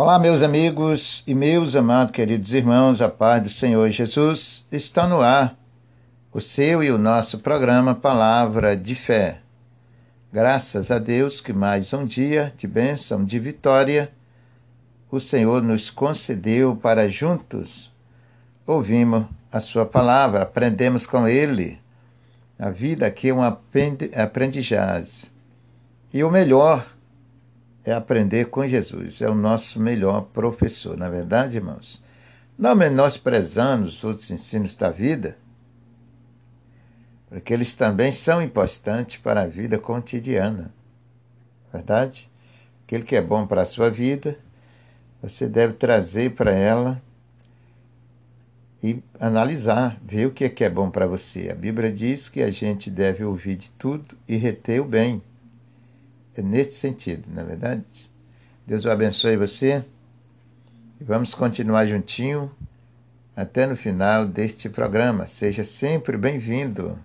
Olá, meus amigos e meus amados queridos irmãos, a paz do Senhor Jesus está no ar. O seu e o nosso programa Palavra de Fé. Graças a Deus que mais um dia de bênção, de vitória, o Senhor nos concedeu para juntos ouvimos a Sua palavra, aprendemos com Ele. A vida aqui é um aprendizagem. E o melhor é aprender com Jesus, é o nosso melhor professor, na é verdade, irmãos. Não menosprezando os outros ensinos da vida, porque eles também são importantes para a vida cotidiana, verdade? Aquilo que é bom para a sua vida, você deve trazer para ela e analisar, ver o que é, que é bom para você. A Bíblia diz que a gente deve ouvir de tudo e reter o bem. É sentido, na é verdade? Deus o abençoe você e vamos continuar juntinho até no final deste programa. Seja sempre bem-vindo.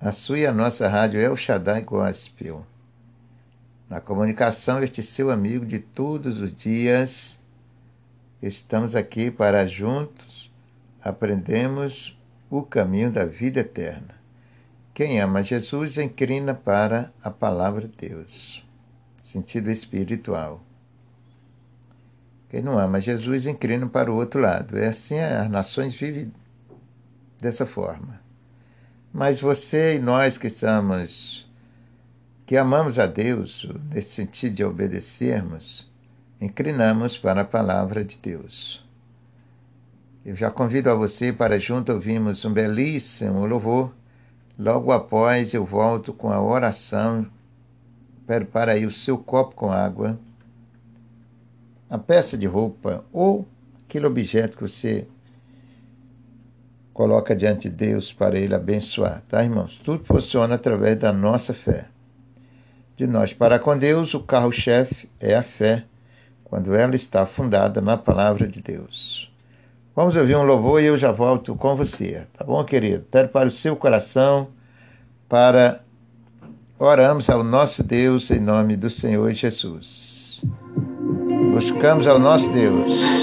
A sua e a nossa rádio El Shaddai Gospel. Na comunicação, este seu amigo de todos os dias. Estamos aqui para juntos aprendemos o caminho da vida eterna. Quem ama Jesus inclina para a palavra de Deus. Sentido espiritual. Quem não ama Jesus inclina para o outro lado. É assim as nações vivem dessa forma. Mas você e nós que estamos, que amamos a Deus, nesse sentido de obedecermos, inclinamos para a palavra de Deus. Eu já convido a você para junto ouvirmos um belíssimo louvor Logo após eu volto com a oração. Prepara aí o seu copo com água, a peça de roupa ou aquele objeto que você coloca diante de Deus para ele abençoar, tá, irmãos? Tudo funciona através da nossa fé. De nós para com Deus, o carro-chefe é a fé, quando ela está fundada na palavra de Deus. Vamos ouvir um louvor e eu já volto com você, tá bom, querido? para o seu coração para oramos ao nosso Deus em nome do Senhor Jesus. Buscamos ao nosso Deus.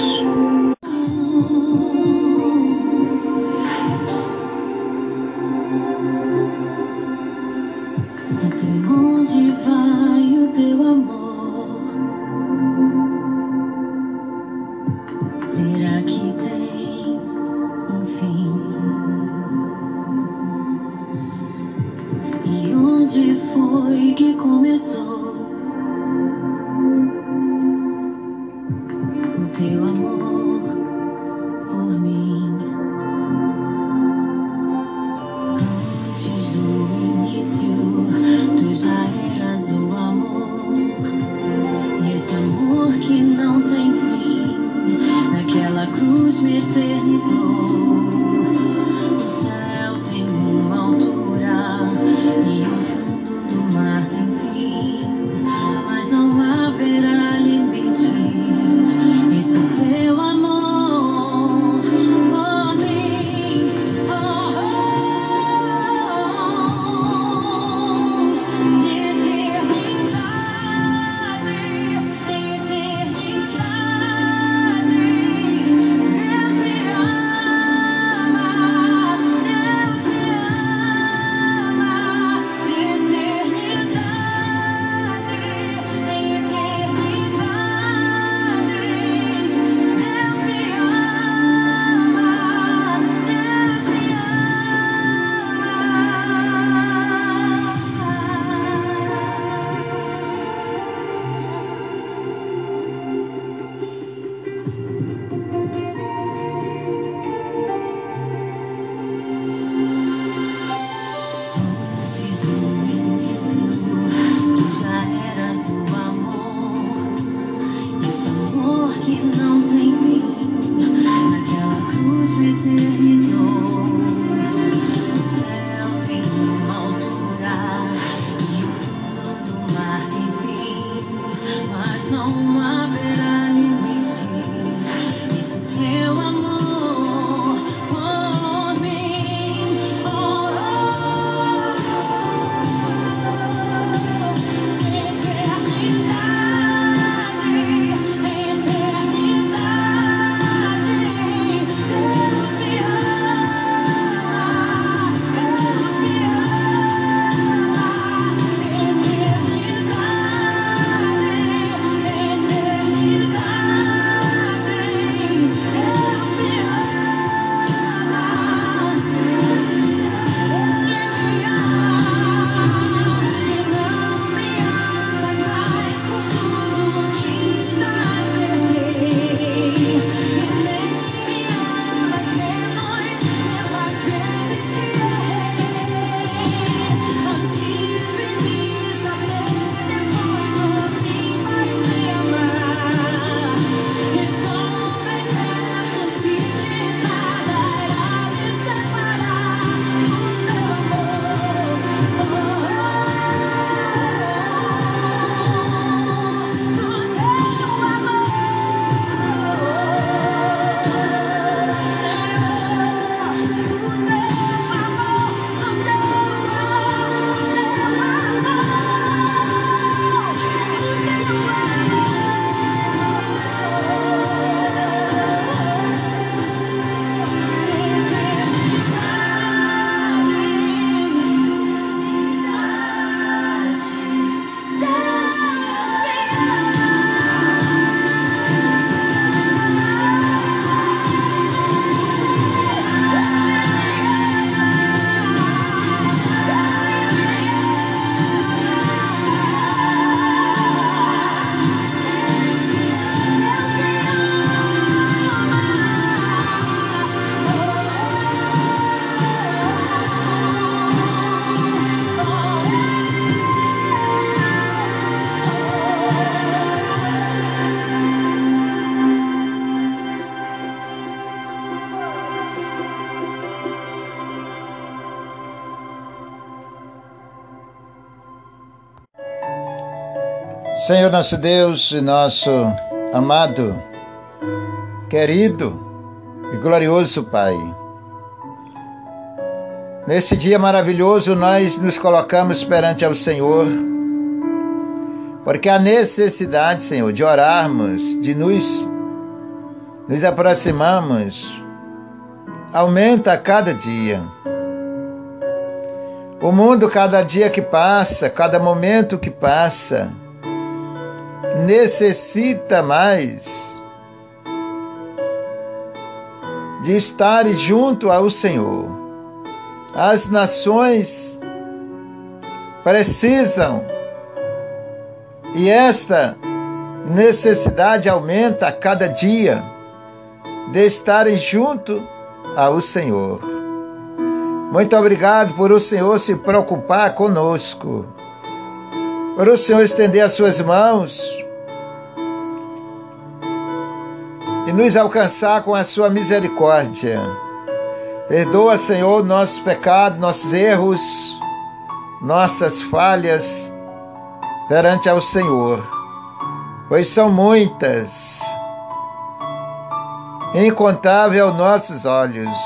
Senhor nosso Deus e nosso amado, querido e glorioso Pai. Nesse dia maravilhoso, nós nos colocamos perante ao Senhor, porque a necessidade, Senhor, de orarmos, de nos, nos aproximarmos, aumenta a cada dia. O mundo, cada dia que passa, cada momento que passa, necessita mais de estar junto ao Senhor. As nações precisam e esta necessidade aumenta a cada dia de estarem junto ao Senhor. Muito obrigado por o Senhor se preocupar conosco, por o Senhor estender as suas mãos e nos alcançar com a sua misericórdia. Perdoa, Senhor, nossos pecados, nossos erros, nossas falhas perante ao Senhor, pois são muitas, incontável aos nossos olhos.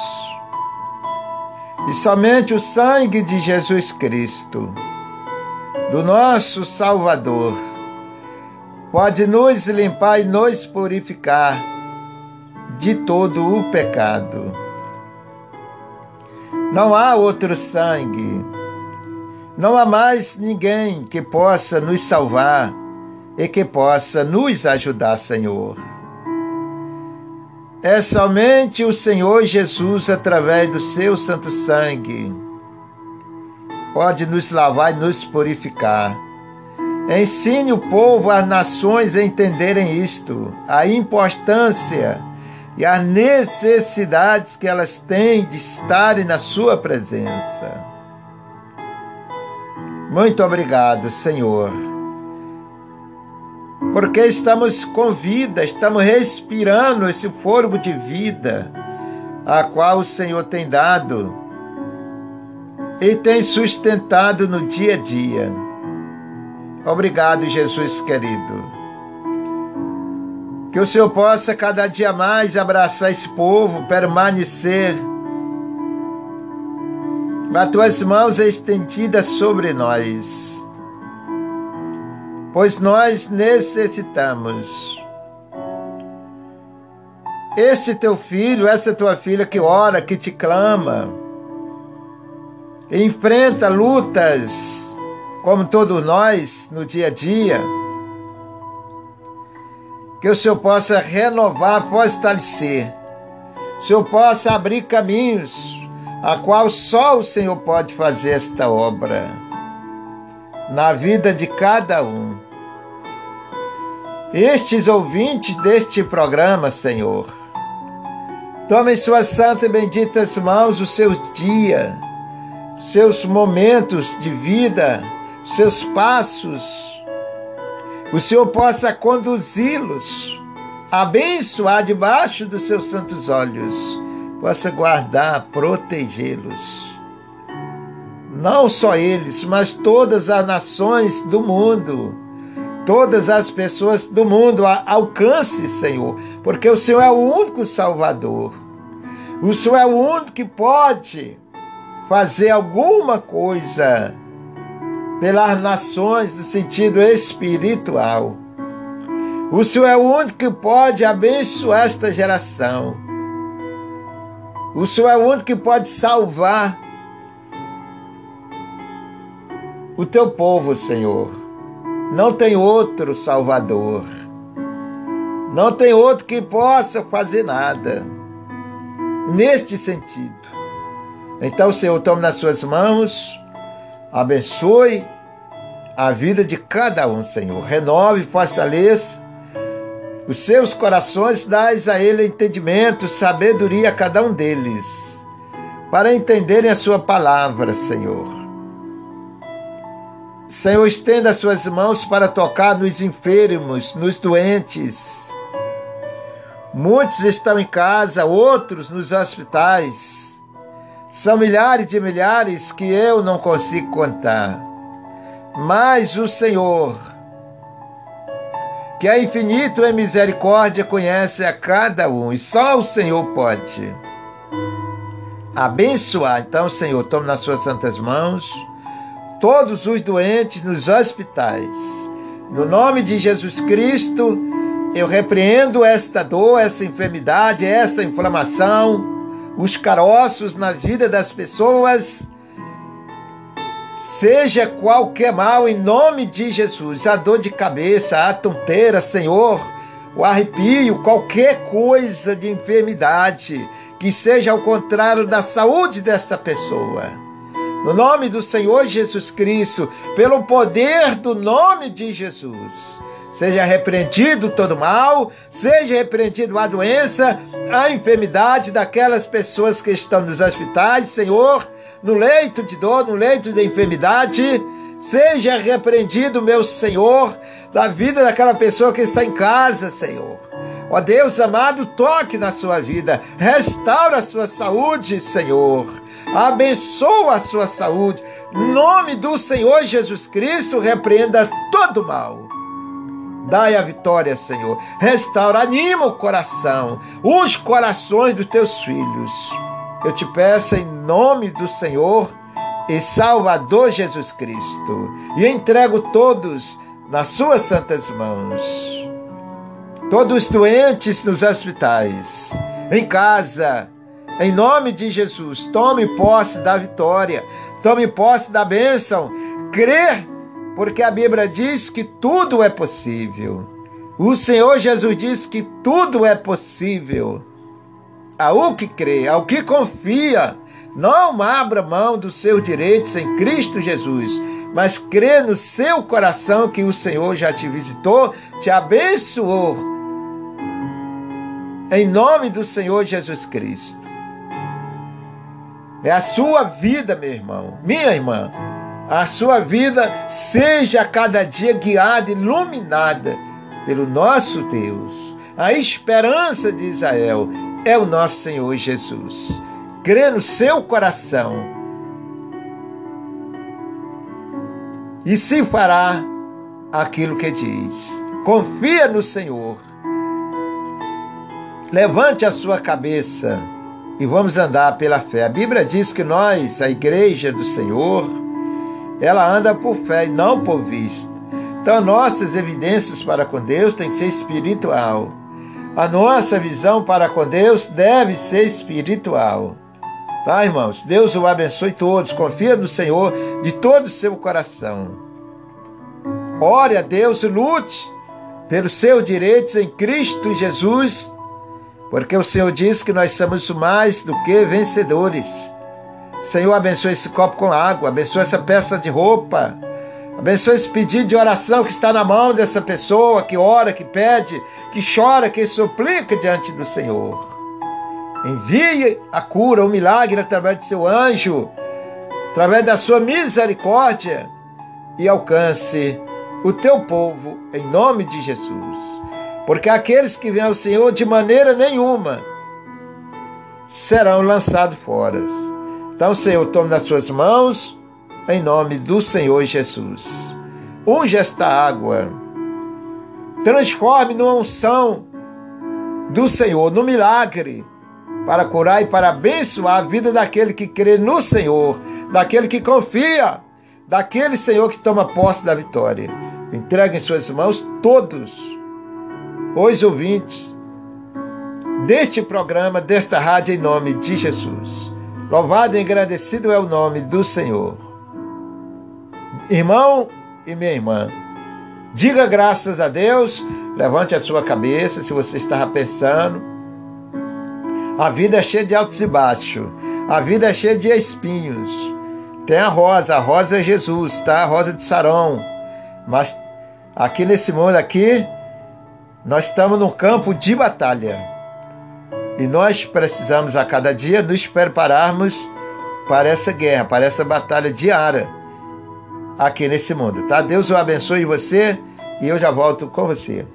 E somente o sangue de Jesus Cristo, do nosso Salvador, pode nos limpar e nos purificar de todo o pecado. Não há outro sangue, não há mais ninguém que possa nos salvar e que possa nos ajudar, Senhor. É somente o Senhor Jesus, através do seu santo sangue, pode nos lavar e nos purificar. Ensine o povo, as nações a entenderem isto, a importância e as necessidades que elas têm de estarem na Sua presença. Muito obrigado, Senhor, porque estamos com vida, estamos respirando esse fôlego de vida, a qual o Senhor tem dado e tem sustentado no dia a dia. Obrigado, Jesus querido. Que o Senhor possa cada dia mais abraçar esse povo, permanecer. As tuas mãos estendidas sobre nós, pois nós necessitamos. Esse teu filho, essa tua filha que ora, que te clama, enfrenta lutas, como todos nós no dia a dia que o Senhor possa renovar, fortalecer, o Senhor possa abrir caminhos, a qual só o Senhor pode fazer esta obra na vida de cada um. Estes ouvintes deste programa, Senhor, tome em suas santas e benditas mãos os seus dias, seus momentos de vida, seus passos, o Senhor possa conduzi-los, abençoar debaixo dos seus santos olhos, possa guardar, protegê-los. Não só eles, mas todas as nações do mundo, todas as pessoas do mundo alcance, Senhor, porque o Senhor é o único Salvador. O Senhor é o único que pode fazer alguma coisa pelas nações no sentido espiritual. O Senhor é o único que pode abençoar esta geração. O Senhor é o único que pode salvar o teu povo, Senhor. Não tem outro Salvador. Não tem outro que possa fazer nada neste sentido. Então, Senhor, tome nas suas mãos Abençoe a vida de cada um, Senhor. Renove fortaleça os seus corações, dás a ele entendimento, sabedoria a cada um deles, para entenderem a sua palavra, Senhor. Senhor, estenda as suas mãos para tocar nos enfermos, nos doentes. Muitos estão em casa, outros nos hospitais. São milhares de milhares que eu não consigo contar. Mas o Senhor que é infinito em misericórdia, conhece a cada um, e só o Senhor pode abençoar. Então, Senhor, tome nas suas santas mãos todos os doentes nos hospitais. No nome de Jesus Cristo, eu repreendo esta dor, essa enfermidade, esta inflamação, os caroços na vida das pessoas Seja qualquer mal, em nome de Jesus, a dor de cabeça, a tonteira, Senhor, o arrepio, qualquer coisa de enfermidade que seja ao contrário da saúde desta pessoa. No nome do Senhor Jesus Cristo, pelo poder do nome de Jesus, seja repreendido todo mal, seja repreendido a doença, a enfermidade daquelas pessoas que estão nos hospitais, Senhor no leito de dor, no leito de enfermidade. Seja repreendido, meu Senhor, da vida daquela pessoa que está em casa, Senhor. Ó Deus amado, toque na sua vida, restaura a sua saúde, Senhor. Abençoa a sua saúde. Em nome do Senhor Jesus Cristo, repreenda todo mal. Dai a vitória, Senhor. Restaura, anima o coração, os corações dos teus filhos. Eu te peço em nome do Senhor e Salvador Jesus Cristo e entrego todos nas suas santas mãos. Todos doentes nos hospitais, em casa, em nome de Jesus, tome posse da vitória, tome posse da bênção, crer, porque a Bíblia diz que tudo é possível. O Senhor Jesus diz que tudo é possível ao que crê, ao que confia. Não abra mão dos seus direitos em Cristo Jesus, mas crê no seu coração que o Senhor já te visitou, te abençoou. Em nome do Senhor Jesus Cristo. É a sua vida, meu irmão, minha irmã. A sua vida seja a cada dia guiada, iluminada pelo nosso Deus. A esperança de Israel é o nosso Senhor Jesus. Crê no seu coração e se fará aquilo que diz. Confia no Senhor. Levante a sua cabeça e vamos andar pela fé. A Bíblia diz que nós, a igreja do Senhor, ela anda por fé e não por vista. Então, nossas evidências para com Deus têm que ser espiritual. A nossa visão para com Deus deve ser espiritual. Tá, irmãos? Deus o abençoe todos. Confia no Senhor de todo o seu coração. Ore a Deus e lute pelos seus direitos em Cristo Jesus, porque o Senhor diz que nós somos mais do que vencedores. Senhor, abençoe esse copo com água, abençoe essa peça de roupa Abençoe esse pedido de oração que está na mão dessa pessoa que ora, que pede, que chora, que suplica diante do Senhor. Envie a cura, o milagre através do seu anjo, através da sua misericórdia e alcance o teu povo em nome de Jesus. Porque aqueles que vêm ao Senhor de maneira nenhuma serão lançados fora. Então, Senhor, tome nas suas mãos em nome do Senhor Jesus. Unge esta água, transforme numa unção do Senhor, no milagre, para curar e para abençoar a vida daquele que crê no Senhor, daquele que confia, daquele Senhor que toma posse da vitória. Entregue em suas mãos todos os ouvintes deste programa, desta rádio, em nome de Jesus. Louvado e agradecido é o nome do Senhor. Irmão e minha irmã, diga graças a Deus, levante a sua cabeça se você estava pensando. A vida é cheia de altos e baixos, a vida é cheia de espinhos. Tem a rosa, a rosa é Jesus, tá? A rosa de Sarão. Mas aqui nesse mundo aqui, nós estamos num campo de batalha. E nós precisamos a cada dia nos prepararmos para essa guerra, para essa batalha diária aqui nesse mundo, tá? Deus o abençoe você e eu já volto com você.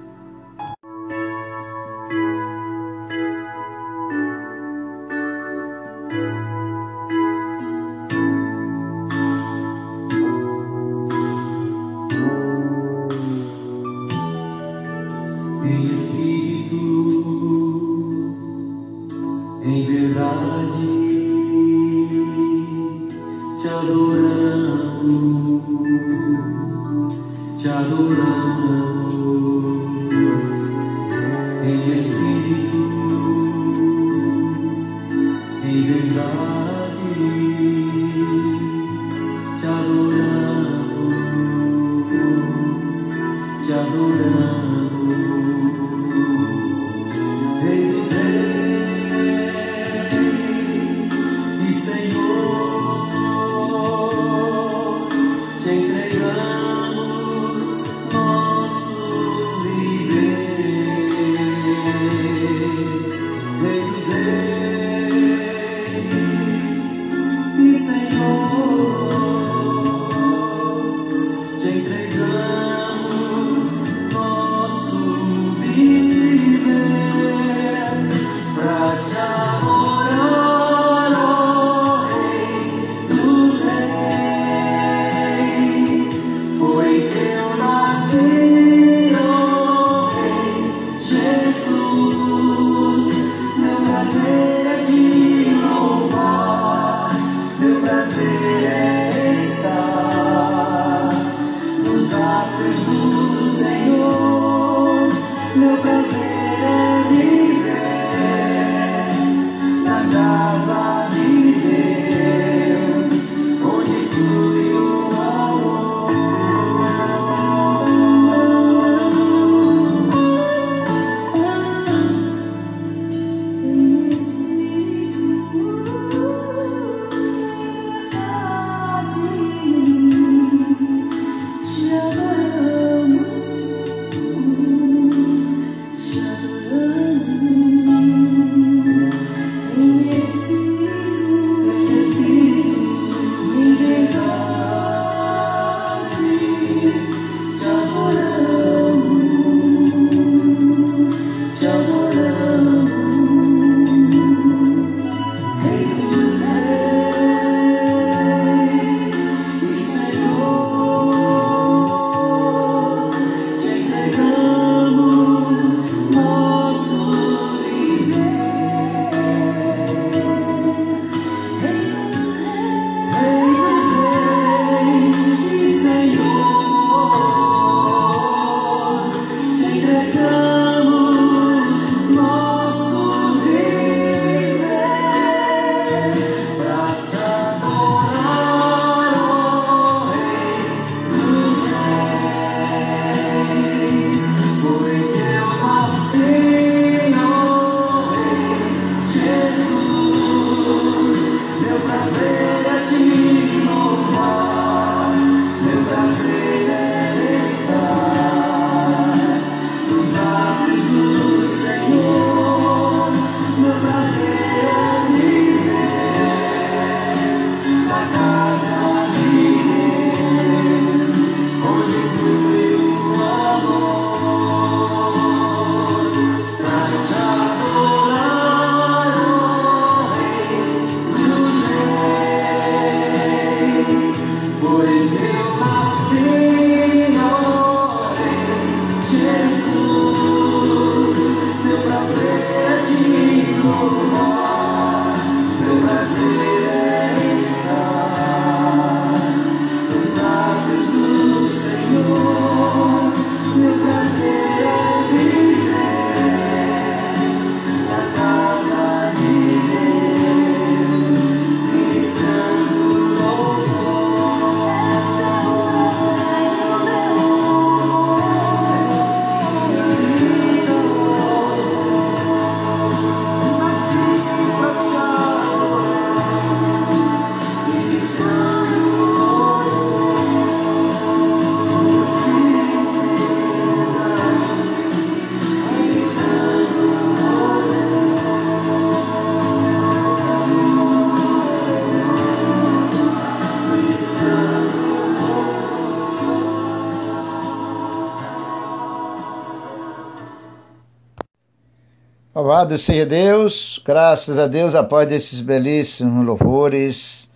Louvado seja Deus, graças a Deus, após desses belíssimos louvores,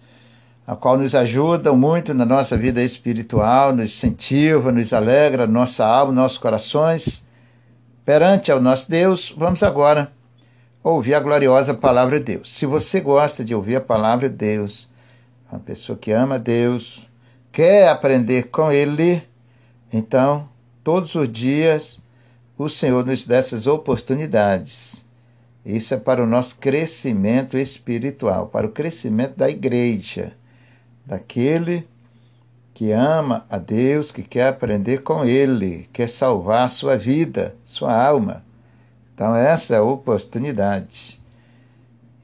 a qual nos ajudam muito na nossa vida espiritual, nos incentiva, nos alegra, nossa alma, nossos corações. perante ao nosso Deus, vamos agora ouvir a gloriosa palavra de Deus. Se você gosta de ouvir a palavra de Deus, uma pessoa que ama Deus, quer aprender com Ele, então, todos os dias, o Senhor nos dá essas oportunidades. Isso é para o nosso crescimento espiritual, para o crescimento da igreja, daquele que ama a Deus, que quer aprender com Ele, quer salvar a sua vida, sua alma. Então, essa é a oportunidade.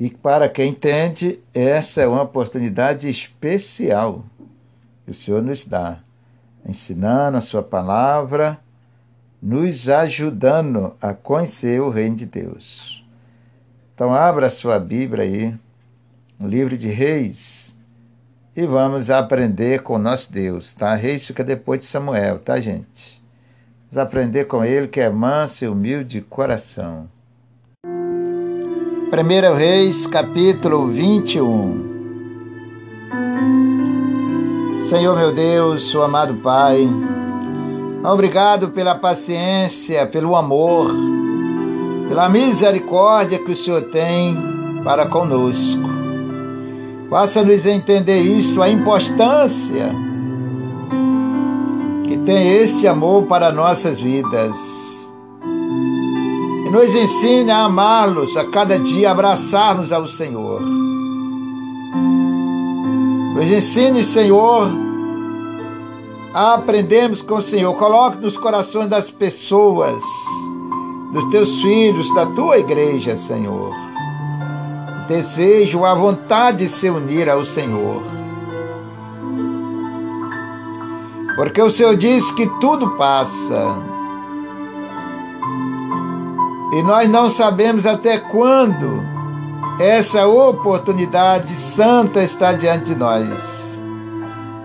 E para quem entende, essa é uma oportunidade especial que o Senhor nos dá, ensinando a Sua palavra, nos ajudando a conhecer o Reino de Deus. Então, abra sua Bíblia aí, o livro de Reis, e vamos aprender com nosso Deus, tá? Reis fica depois de Samuel, tá, gente? Vamos aprender com ele que é manso e humilde de coração. 1 Reis, capítulo 21. Senhor meu Deus, o amado Pai, obrigado pela paciência, pelo amor, pela misericórdia que o Senhor tem para conosco. Faça-nos entender isto, a importância que tem esse amor para nossas vidas. E nos ensine a amá-los a cada dia, abraçarmos ao Senhor. Nos ensine, Senhor, a aprendermos com o Senhor. Coloque nos corações das pessoas, dos teus filhos, da tua igreja, Senhor. Desejo a vontade de se unir ao Senhor porque o Senhor diz que tudo passa. E nós não sabemos até quando essa oportunidade santa está diante de nós.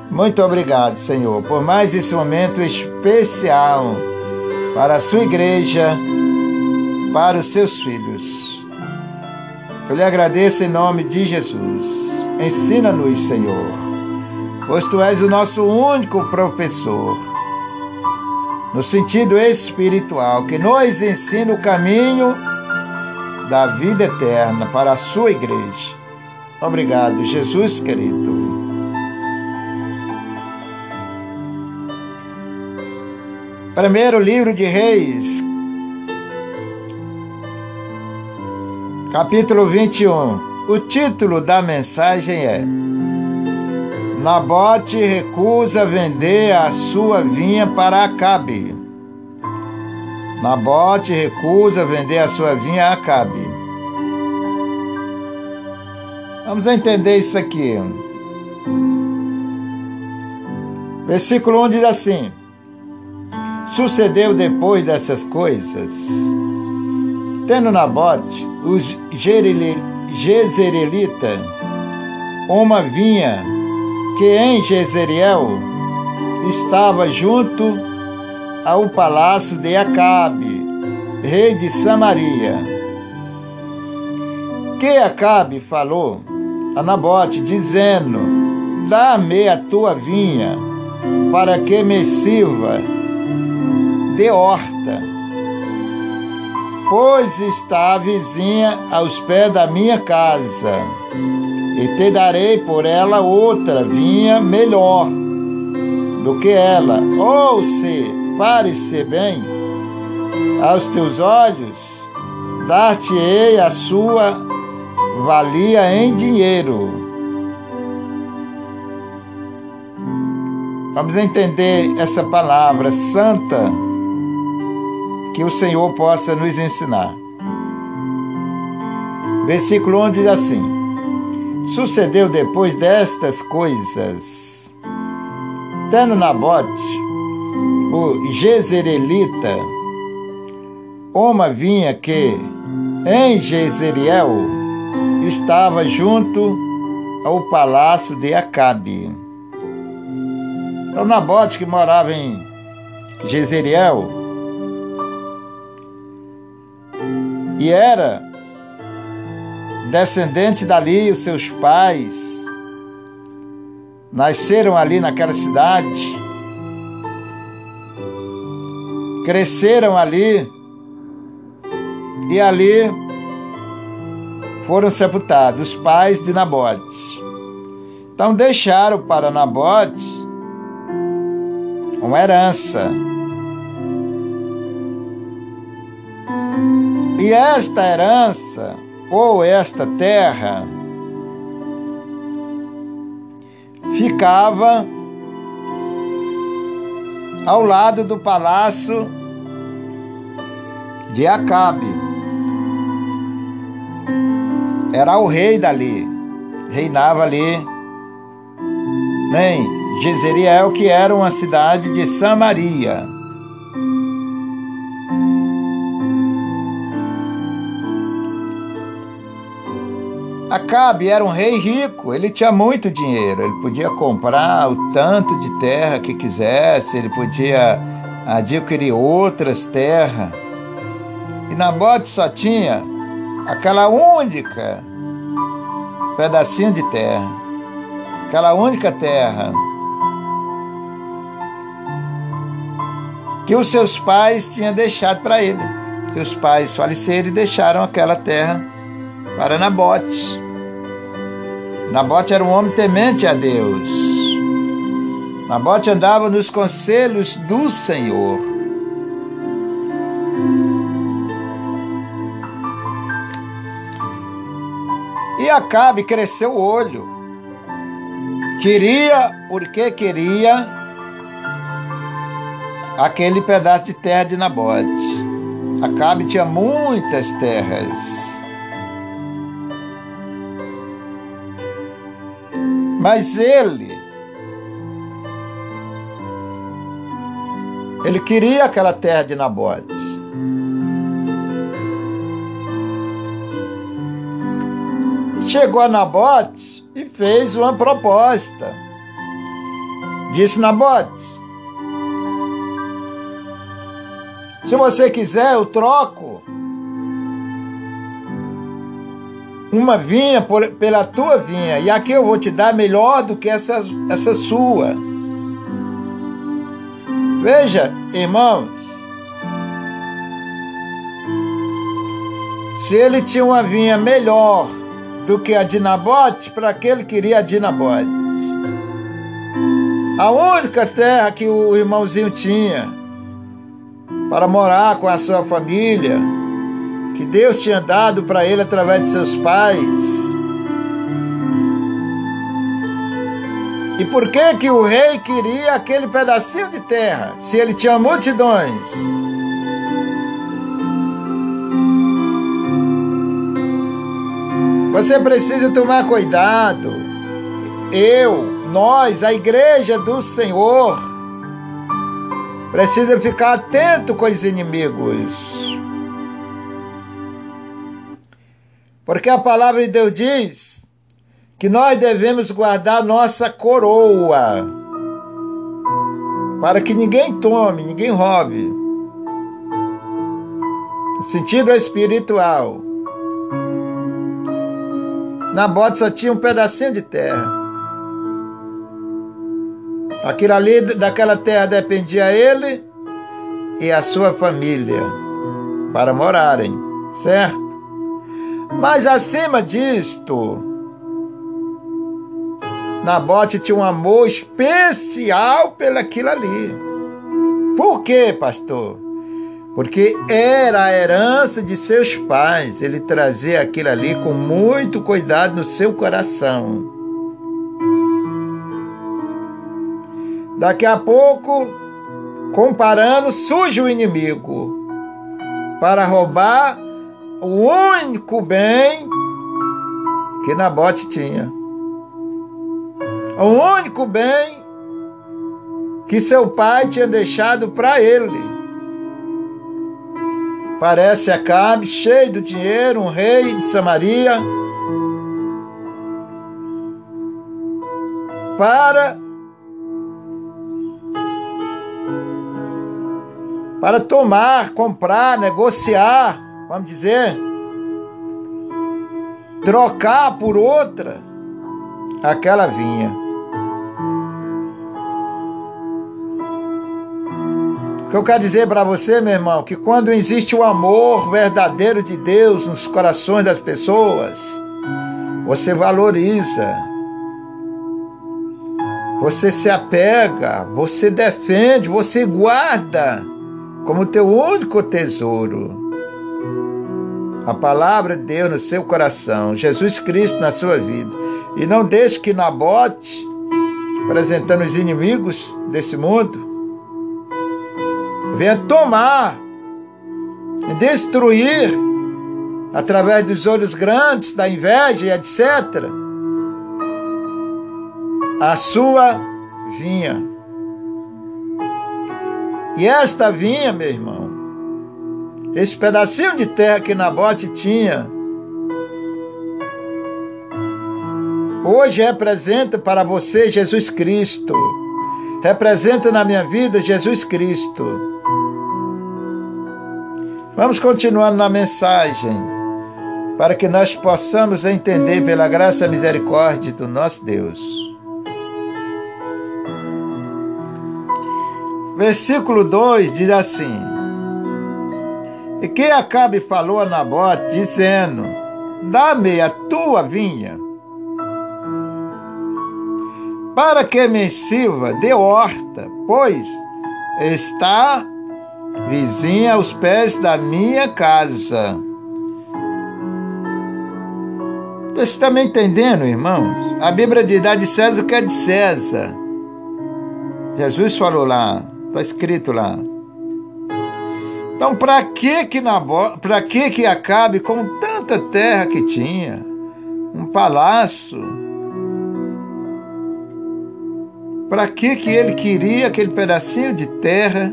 Muito obrigado, Senhor, por mais esse momento especial para a sua igreja, para os seus filhos. Eu lhe agradeço em nome de Jesus. Ensina-nos, Senhor pois tu és o nosso único professor. No sentido espiritual, que nos ensina o caminho da vida eterna para a sua igreja. Obrigado, Jesus querido. Primeiro livro de Reis, capítulo 21. O título da mensagem é Nabote recusa vender a sua vinha para Acabe. Nabote recusa vender a sua vinha a Acabe. Vamos entender isso aqui. Versículo 1 diz assim: Sucedeu depois dessas coisas, tendo Nabote, os Jezreelita, uma vinha que em Jezreel estava junto ao palácio de Acabe, rei de Samaria. Que Acabe falou a Nabote, dizendo: Dá-me a tua vinha, para que me sirva de horta, pois está vizinha aos pés da minha casa. E te darei por ela outra vinha melhor do que ela, ou se parecer bem. Aos teus olhos, dar-te-ei a sua valia em dinheiro. Vamos entender essa palavra santa que o Senhor possa nos ensinar. Versículo 1 diz assim: Sucedeu depois destas coisas. Tendo Nabote, o Jezreelita, uma vinha que em Jezreel estava junto ao palácio de Acabe. Então Nabote, que morava em Jezreel, e era descendente dali, os seus pais nasceram ali naquela cidade, cresceram ali, e ali foram sepultados os pais de Nabote. Então deixaram para Nabote uma herança. E esta herança, ou esta terra, ficava ao lado do palácio de Acabe. Era o rei dali, reinava ali. Nem Jezreel, que era uma cidade de Samaria. Acabe era um rei rico, ele tinha muito dinheiro, ele podia comprar o tanto de terra que quisesse, ele podia adquirir outras terras. E Nabote só tinha aquela única pedacinho de terra, aquela única terra que os seus pais tinham deixado para ele. Seus pais faleceram e deixaram aquela terra para Nabote. Nabote era um homem temente a Deus. Nabote andava nos conselhos do Senhor. E Acabe cresceu o olho. Queria, porque queria, aquele pedaço de terra de Nabote. Acabe tinha muitas terras. Mas ele, ele queria aquela terra de Nabote. Chegou a Nabote e fez uma proposta. Disse Nabote: Se você quiser, eu troco uma vinha por, pela tua vinha, e aqui eu vou te dar melhor do que essa, essa sua. Veja, irmãos, se ele tinha uma vinha melhor do que a de Nabote, para que ele queria a de Nabote? A única terra que o irmãozinho tinha para morar com a sua família, que Deus tinha dado para ele através de seus pais. E por que que o rei queria aquele pedacinho de terra, se ele tinha multidões? Você precisa tomar cuidado. Eu, nós, a igreja do Senhor, precisa ficar atento com os inimigos. Porque a palavra de Deus diz que nós devemos guardar nossa coroa para que ninguém tome, ninguém roube. No sentido espiritual. Nabote só tinha um pedacinho de terra. Aquilo ali, daquela terra dependia ele e a sua família para morarem, certo? Mas acima disto, Nabote tinha um amor especial pelaquilo ali. Por quê, pastor? Porque era a herança de seus pais. Ele trazia aquilo ali com muito cuidado no seu coração. Daqui a pouco, comparando, surge o inimigo para roubar o único bem que Nabote tinha. O único bem que seu pai tinha deixado para ele. Parece Acabe, cheio de dinheiro, um rei de Samaria, para para tomar, comprar, negociar vamos dizer, trocar por outra aquela vinha. que eu quero dizer para você, meu irmão, que quando existe o amor verdadeiro de Deus nos corações das pessoas, você valoriza, você se apega, você defende, você guarda como teu único tesouro. A palavra de Deus no seu coração, Jesus Cristo na sua vida. E não deixe que Nabote, apresentando os inimigos desse mundo, venha tomar e destruir através dos olhos grandes, da inveja etc. a sua vinha. E esta vinha, meu irmão, esse pedacinho de terra que Nabote tinha, hoje representa para você Jesus Cristo. Representa na minha vida Jesus Cristo. Vamos continuando na mensagem, para que nós possamos entender pela graça e misericórdia do nosso Deus. Versículo 2 diz assim: E que Acabe falou a Nabote, dizendo: Dá-me a tua vinha, para que me sirva de horta, pois está vizinha aos pés da minha casa. Você está me entendendo, irmãos? A Bíblia diz: dá de César o que é de César. Jesus falou lá, está escrito lá. Então, para que que para que que acabe com tanta terra que tinha, um palácio? Para que que ele queria aquele pedacinho de terra?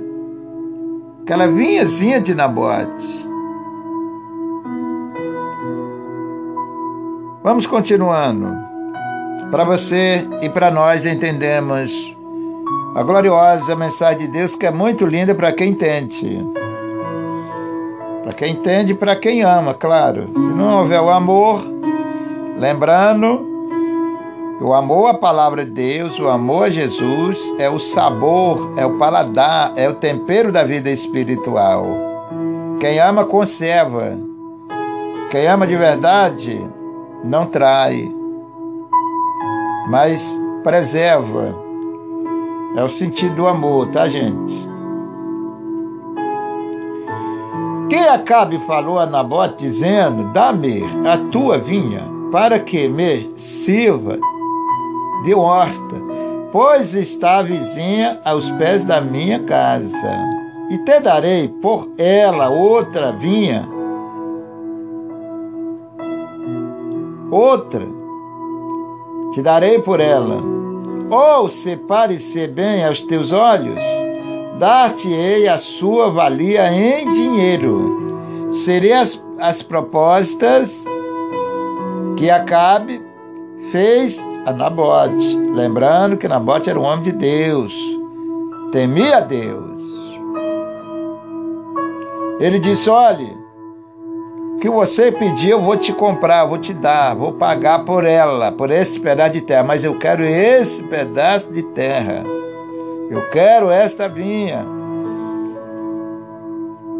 aquela vinhazinha de Nabote. Vamos continuando. Para você e para nós entendemos a gloriosa mensagem de Deus que é muito linda para quem entende. Para quem entende para quem ama, claro. Se não houver o amor, lembrando o amor à palavra de Deus, o amor a Jesus é o sabor, é o paladar, é o tempero da vida espiritual. Quem ama, conserva. Quem ama de verdade, não trai, mas preserva. É o sentido do amor, tá, gente? Quem Acabe falou a Nabote dizendo: Dá-me a tua vinha, para que me sirva de horta, pois está vizinha aos pés da minha casa. E te darei por ela outra vinha, outra, te darei por ela. Ou se parecer bem aos teus olhos, dar-te-ei a sua valia em dinheiro. Seriam as, as propostas que Acabe fez a Nabote. Lembrando que Nabote era um homem de Deus, temia Deus. Ele disse: Olhe, o que você pedir, eu vou te comprar, vou te dar, vou pagar por ela, por esse pedaço de terra, mas eu quero esse pedaço de terra. Eu quero esta vinha.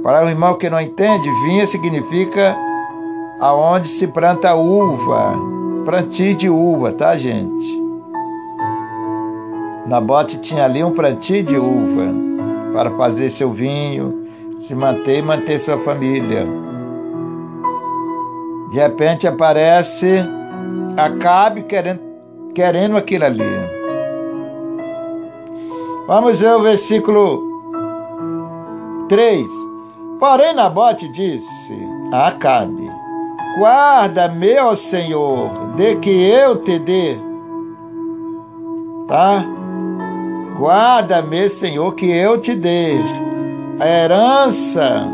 Para o irmão que não entende, vinha significa aonde se planta uva plantio de uva, tá, gente? Nabote tinha ali um plantio de uva para fazer seu vinho, se manter e manter sua família. De repente aparece Acabe querendo, querendo aquilo ali. Vamos ver o versículo 3. Porém, Nabote disse a Acabe: Guarda-me, ó Senhor, de que eu te dê. Tá? Guarda-me, Senhor, que eu te dê a herança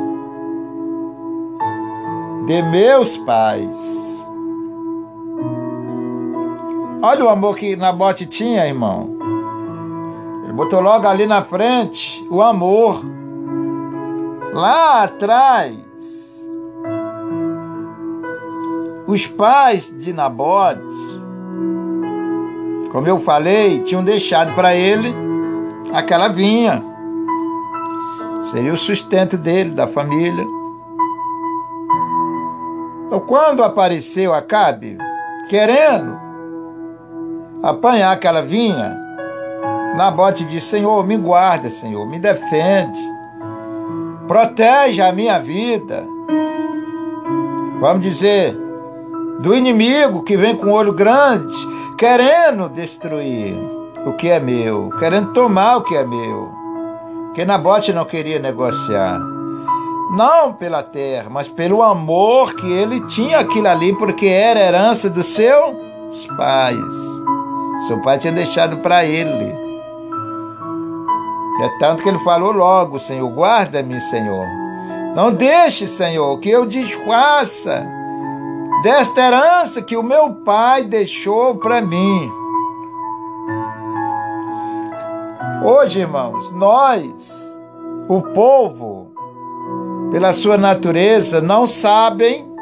de meus pais. Olha o amor que Nabote tinha, irmão. Botou logo ali na frente o amor. Lá atrás, Os pais de Nabote, como eu falei, tinham deixado para ele aquela vinha. Seria o sustento dele, da família. Então, quando apareceu Acabe, querendo apanhar aquela vinha, Nabote disse: Senhor, me guarda, Senhor, me defende, protege a minha vida. Vamos dizer, do inimigo que vem com olho grande, querendo destruir o que é meu, querendo tomar o que é meu. Que Nabote não queria negociar. Não pela terra, mas pelo amor que ele tinha aquilo ali, porque era herança dos seus pais. Seu pai tinha deixado para ele. É tanto que ele falou logo, Senhor, guarda-me, Senhor. Não deixe, Senhor, que eu desfaça desta herança que o meu pai deixou para mim. Hoje, irmãos, nós, o povo, pela sua natureza, não sabem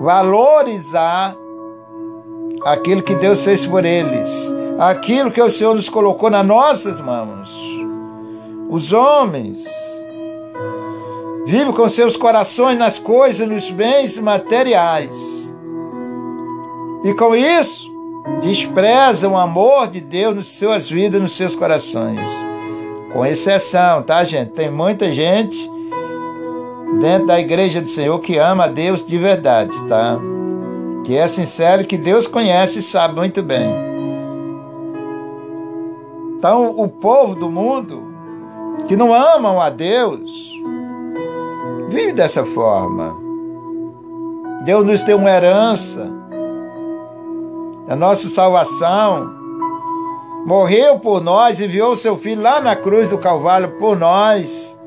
valorizar aquilo que Deus fez por eles aquilo que o Senhor nos colocou nas nossas mãos. Os homens vivem com seus corações nas coisas, nos bens materiais. E com isso, desprezam o amor de Deus nas suas vidas, nos seus corações. Com exceção, tá, gente? Tem muita gente dentro da igreja do Senhor que ama a Deus de verdade, tá? Que é sincero, que Deus conhece e sabe muito bem. Então, o povo do mundo que não amam a Deus vive dessa forma. Deus nos deu uma herança, a nossa salvação. Morreu por nós, enviou seu filho lá na cruz do Calvário por nós,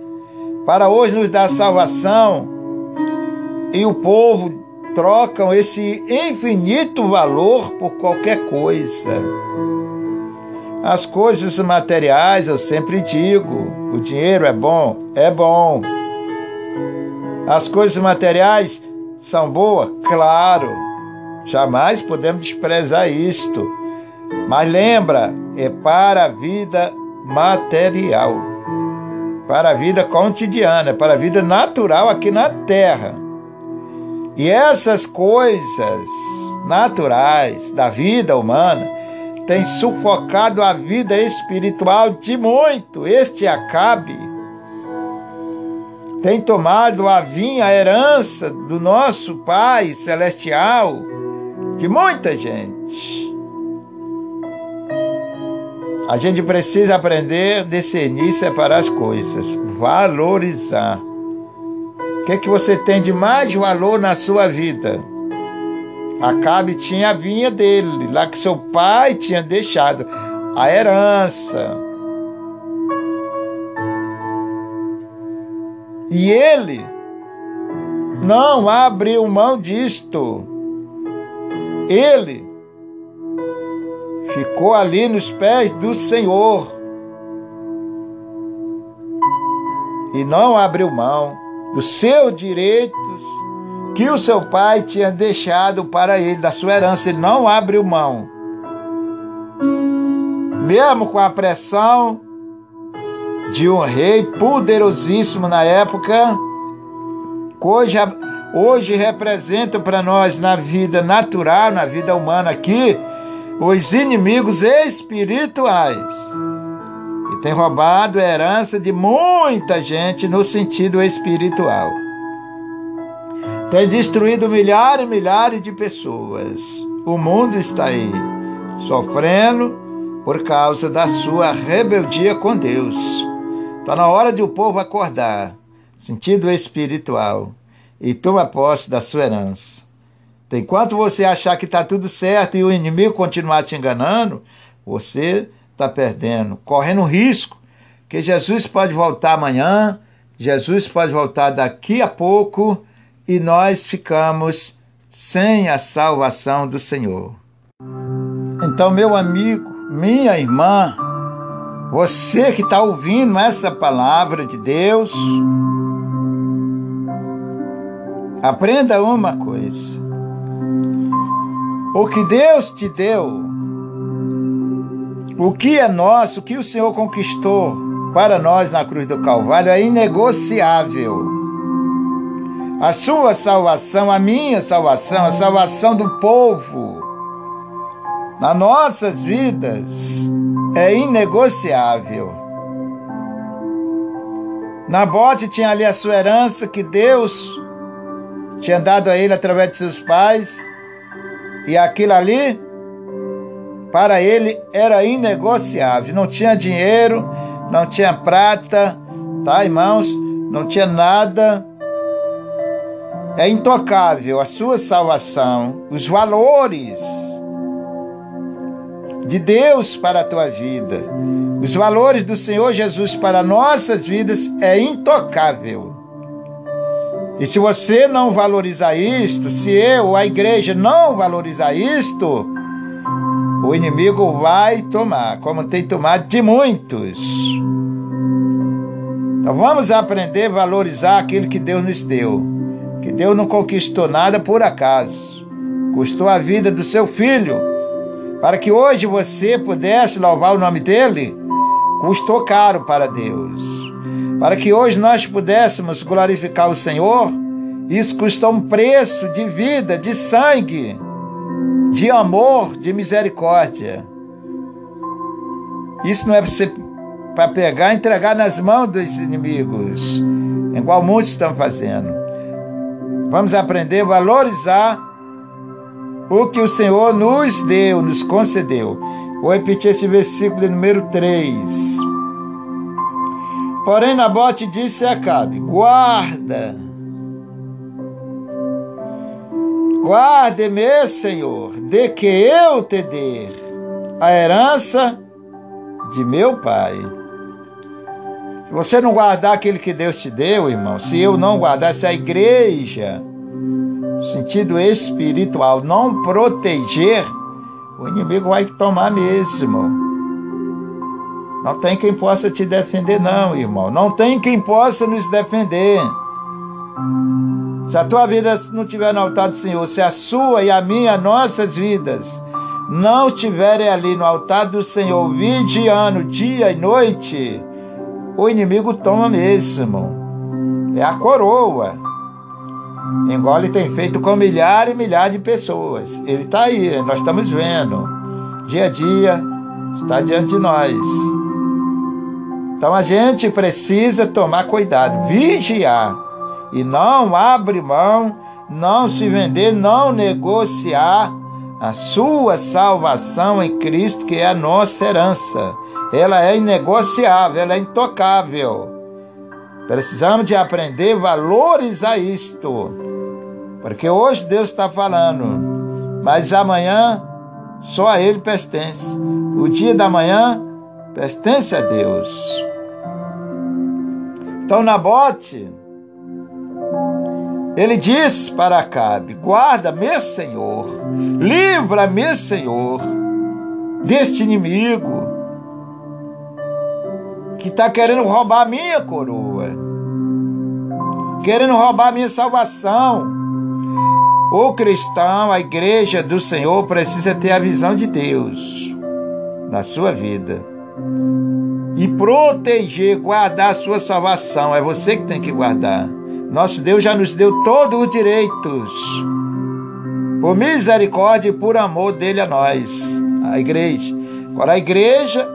para hoje nos dar salvação. E o povo trocam esse infinito valor por qualquer coisa. As coisas materiais, eu sempre digo, o dinheiro é bom, é bom. As coisas materiais são boas? Claro. Jamais podemos desprezar isto. Mas lembra, é para a vida material, para a vida cotidiana, para a vida natural aqui na terra. E essas coisas naturais da vida humana tem sufocado a vida espiritual de muito. Este Acabe tem tomado a vinha, a herança do nosso Pai Celestial, de muita gente. A gente precisa aprender discernir separar as coisas, valorizar. O que, é que você tem de mais valor na sua vida? Acabe tinha a vinha dele, lá que seu pai tinha deixado, a herança. E ele não abriu mão disto. Ele ficou ali nos pés do Senhor e não abriu mão dos seus direitos que o seu pai tinha deixado para ele, da sua herança, ele não abriu mão. Mesmo com a pressão de um rei poderosíssimo na época, hoje, hoje representa para nós na vida natural, na vida humana aqui, os inimigos espirituais. E tem roubado a herança de muita gente no sentido espiritual tem destruído milhares e milhares de pessoas. O mundo está aí, sofrendo por causa da sua rebeldia com Deus. Está na hora de o povo acordar, sentido espiritual, e toma posse da sua herança. Enquanto você achar que está tudo certo e o inimigo continuar te enganando, você está perdendo, correndo risco, que Jesus pode voltar amanhã, Jesus pode voltar daqui a pouco e nós ficamos sem a salvação do Senhor. Então, meu amigo, minha irmã, você que está ouvindo essa palavra de Deus, aprenda uma coisa. O que Deus te deu, o que é nosso, o que o Senhor conquistou, para nós na cruz do Calvário é inegociável. A sua salvação, a minha salvação, a salvação do povo, nas nossas vidas, é inegociável. Nabote tinha ali a sua herança que Deus tinha dado a ele através de seus pais, e aquilo ali, para ele, era inegociável. Não tinha dinheiro, não tinha prata, tá, irmãos? Não tinha nada. É intocável a sua salvação, os valores de Deus para a tua vida, os valores do Senhor Jesus para nossas vidas é intocável. E se você não valorizar isto, se eu a igreja não valorizar isto, o inimigo vai tomar, como tem tomado de muitos. Então vamos aprender a valorizar aquilo que Deus nos deu. Que Deus não conquistou nada por acaso. Custou a vida do seu filho. Para que hoje você pudesse louvar o nome dele, custou caro para Deus para que hoje nós pudéssemos glorificar o Senhor, isso custa um preço de vida, de sangue, de amor, de misericórdia. Isso não é para pegar e entregar nas mãos dos inimigos, igual muitos estão fazendo. Vamos aprender a valorizar o que o Senhor nos deu, nos concedeu. Vou repetir esse versículo número 3. Porém, Nabote disse a Acabe: Guarda, guarde-me, Senhor, de que eu te dê a herança de meu pai. Se você não guardar aquilo que Deus te deu, irmão, se eu não guardar, se a igreja, no sentido espiritual, não proteger, o inimigo vai tomar mesmo. Não tem quem possa te defender, não, irmão. Não tem quem possa nos defender. Se a tua vida não estiver no altar do Senhor, se a sua e a minha, nossas vidas, não estiverem ali no altar do Senhor, vigiando dia e noite, o inimigo toma mesmo. É a coroa. Ele tem feito com milhares e milhares de pessoas. Ele está aí, nós estamos vendo. Dia a dia está diante de nós. Então a gente precisa tomar cuidado, vigiar e não abrir mão, não se vender, não negociar a sua salvação em Cristo, que é a nossa herança. Ela é inegociável, ela é intocável. Precisamos de aprender a valorizar isto. Porque hoje Deus está falando, mas amanhã só a Ele pertence. O dia da manhã pertence a Deus. Então Nabote, ele diz para Acabe: Guarda-me, Senhor, livra-me, Senhor, deste inimigo que está querendo roubar a minha coroa, querendo roubar a minha salvação. O cristão, a igreja do Senhor, precisa ter a visão de Deus na sua vida e proteger, guardar a sua salvação. É você que tem que guardar. Nosso Deus já nos deu todos os direitos. Por misericórdia e por amor dele a nós, a igreja. Agora a igreja,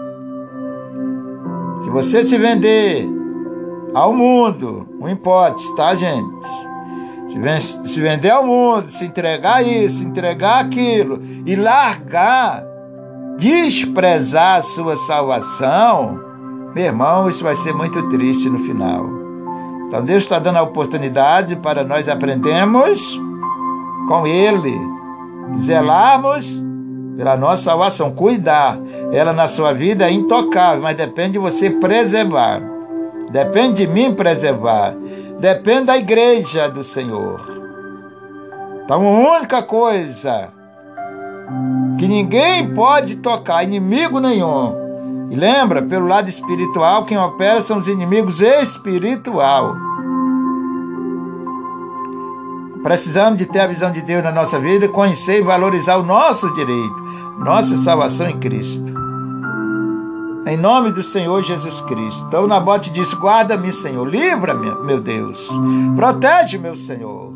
se você se vender ao mundo, não importa, tá, gente? Se vender ao mundo, se entregar isso, entregar aquilo e largar, desprezar a sua salvação, meu irmão, isso vai ser muito triste no final. Então Deus está dando a oportunidade para nós aprendermos com Ele, zelarmos pela nossa salvação, cuidar. Ela na sua vida é intocável, mas depende de você preservar. Depende de mim preservar. Depende da igreja do Senhor. Então, a única coisa que ninguém pode tocar, inimigo nenhum, e lembra, pelo lado espiritual, quem opera são os inimigos espiritual. Precisamos de ter a visão de Deus na nossa vida, conhecer e valorizar o nosso direito, nossa salvação em Cristo. Em nome do Senhor Jesus Cristo. Então Nabote disse: Guarda-me, Senhor, livra-me, meu Deus. Protege, meu Senhor.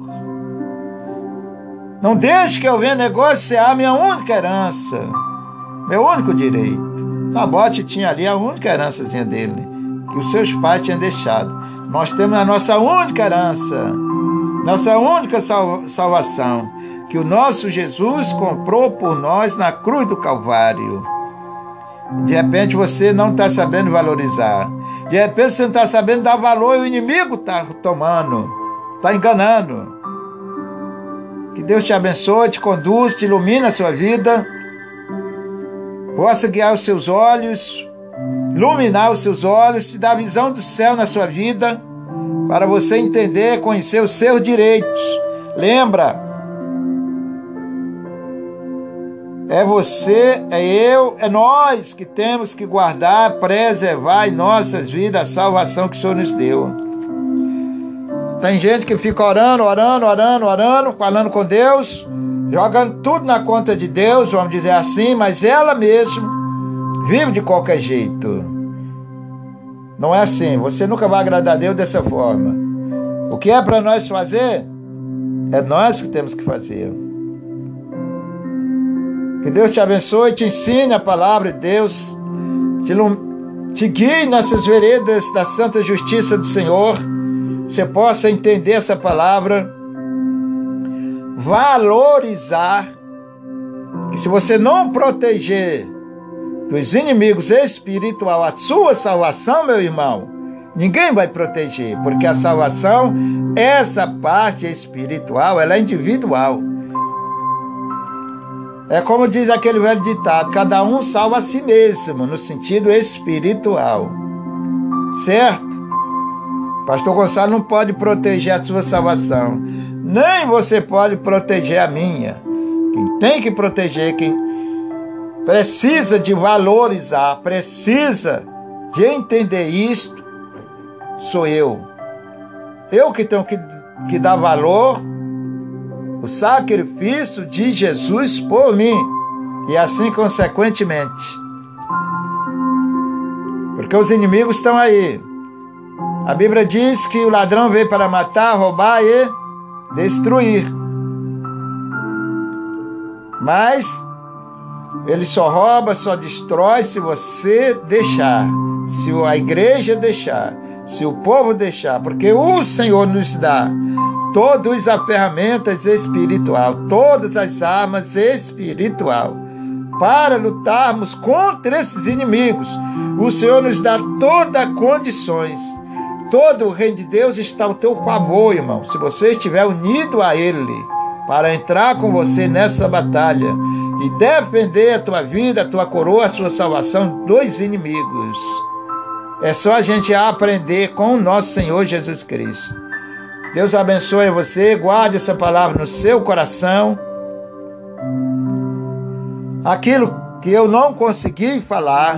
Não deixe que eu venha negociar minha única herança, meu único direito. Nabote tinha ali a única herançazinha dele, que os seus pais tinham deixado. Nós temos a nossa única herança, nossa única salvação, que o nosso Jesus comprou por nós na cruz do Calvário. De repente você não está sabendo valorizar. De repente você não está sabendo dar valor e o inimigo está tomando, está enganando. Que Deus te abençoe, te conduz, te ilumine a sua vida. Possa guiar os seus olhos, iluminar os seus olhos, te dar visão do céu na sua vida, para você entender, conhecer os seus direitos. Lembra, É você, é eu, é nós que temos que guardar, preservar em nossas vidas a salvação que o Senhor nos deu. Tem gente que fica orando, orando, orando, orando, falando com Deus, jogando tudo na conta de Deus, vamos dizer assim, mas ela mesma vive de qualquer jeito. Não é assim, você nunca vai agradar a Deus dessa forma. O que é para nós fazer, é nós que temos que fazer. Que Deus te abençoe, te ensine a palavra de Deus, te, te guie nessas veredas da santa justiça do Senhor, você possa entender essa palavra, valorizar, que se você não proteger dos inimigos espiritual a sua salvação, meu irmão, ninguém vai proteger, porque a salvação, essa parte espiritual, ela é individual. É como diz aquele velho ditado: cada um salva a si mesmo, no sentido espiritual. Certo? Pastor Gonçalo não pode proteger a sua salvação, nem você pode proteger a minha. Quem tem que proteger, quem precisa de valorizar, precisa de entender isto, sou eu. Eu que tenho que, que dar valor o sacrifício de Jesus por mim e assim consequentemente. Porque os inimigos estão aí. A Bíblia diz que o ladrão veio para matar, roubar e destruir. Mas ele só rouba, só destrói se você deixar, se a igreja deixar, se o povo deixar, porque o Senhor nos dá todas as ferramentas espiritual, todas as armas espiritual para lutarmos contra esses inimigos. O Senhor nos dá todas as condições. Todo o reino de Deus está ao teu favor, irmão. Se você estiver unido a Ele para entrar com você nessa batalha e defender a tua vida, a tua coroa, a sua salvação dos inimigos. É só a gente aprender com o nosso Senhor Jesus Cristo. Deus abençoe você, guarde essa palavra no seu coração. Aquilo que eu não consegui falar,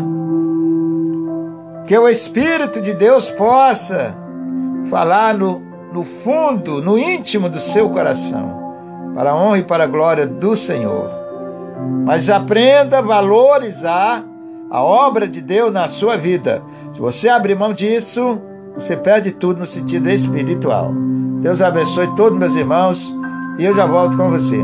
que o Espírito de Deus possa falar no, no fundo, no íntimo do seu coração, para a honra e para a glória do Senhor. Mas aprenda a valorizar a obra de Deus na sua vida. Se você abrir mão disso, você perde tudo no sentido espiritual. Deus abençoe todos meus irmãos e eu já volto com você.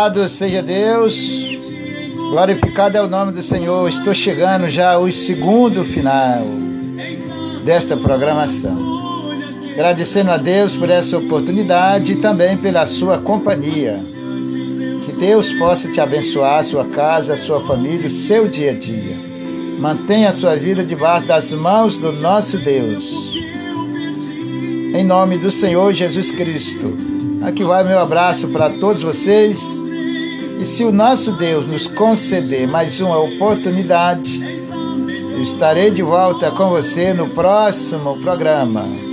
Louvado seja Deus. Glorificado é o nome do Senhor. Estou chegando já ao segundo final desta programação. Agradecendo a Deus por essa oportunidade e também pela sua companhia. Que Deus possa te abençoar, sua casa, sua família, o seu dia a dia. Mantenha a sua vida debaixo das mãos do nosso Deus. Em nome do Senhor Jesus Cristo. Aqui vai meu abraço para todos vocês. E se o nosso Deus nos conceder mais uma oportunidade, eu estarei de volta com você no próximo programa.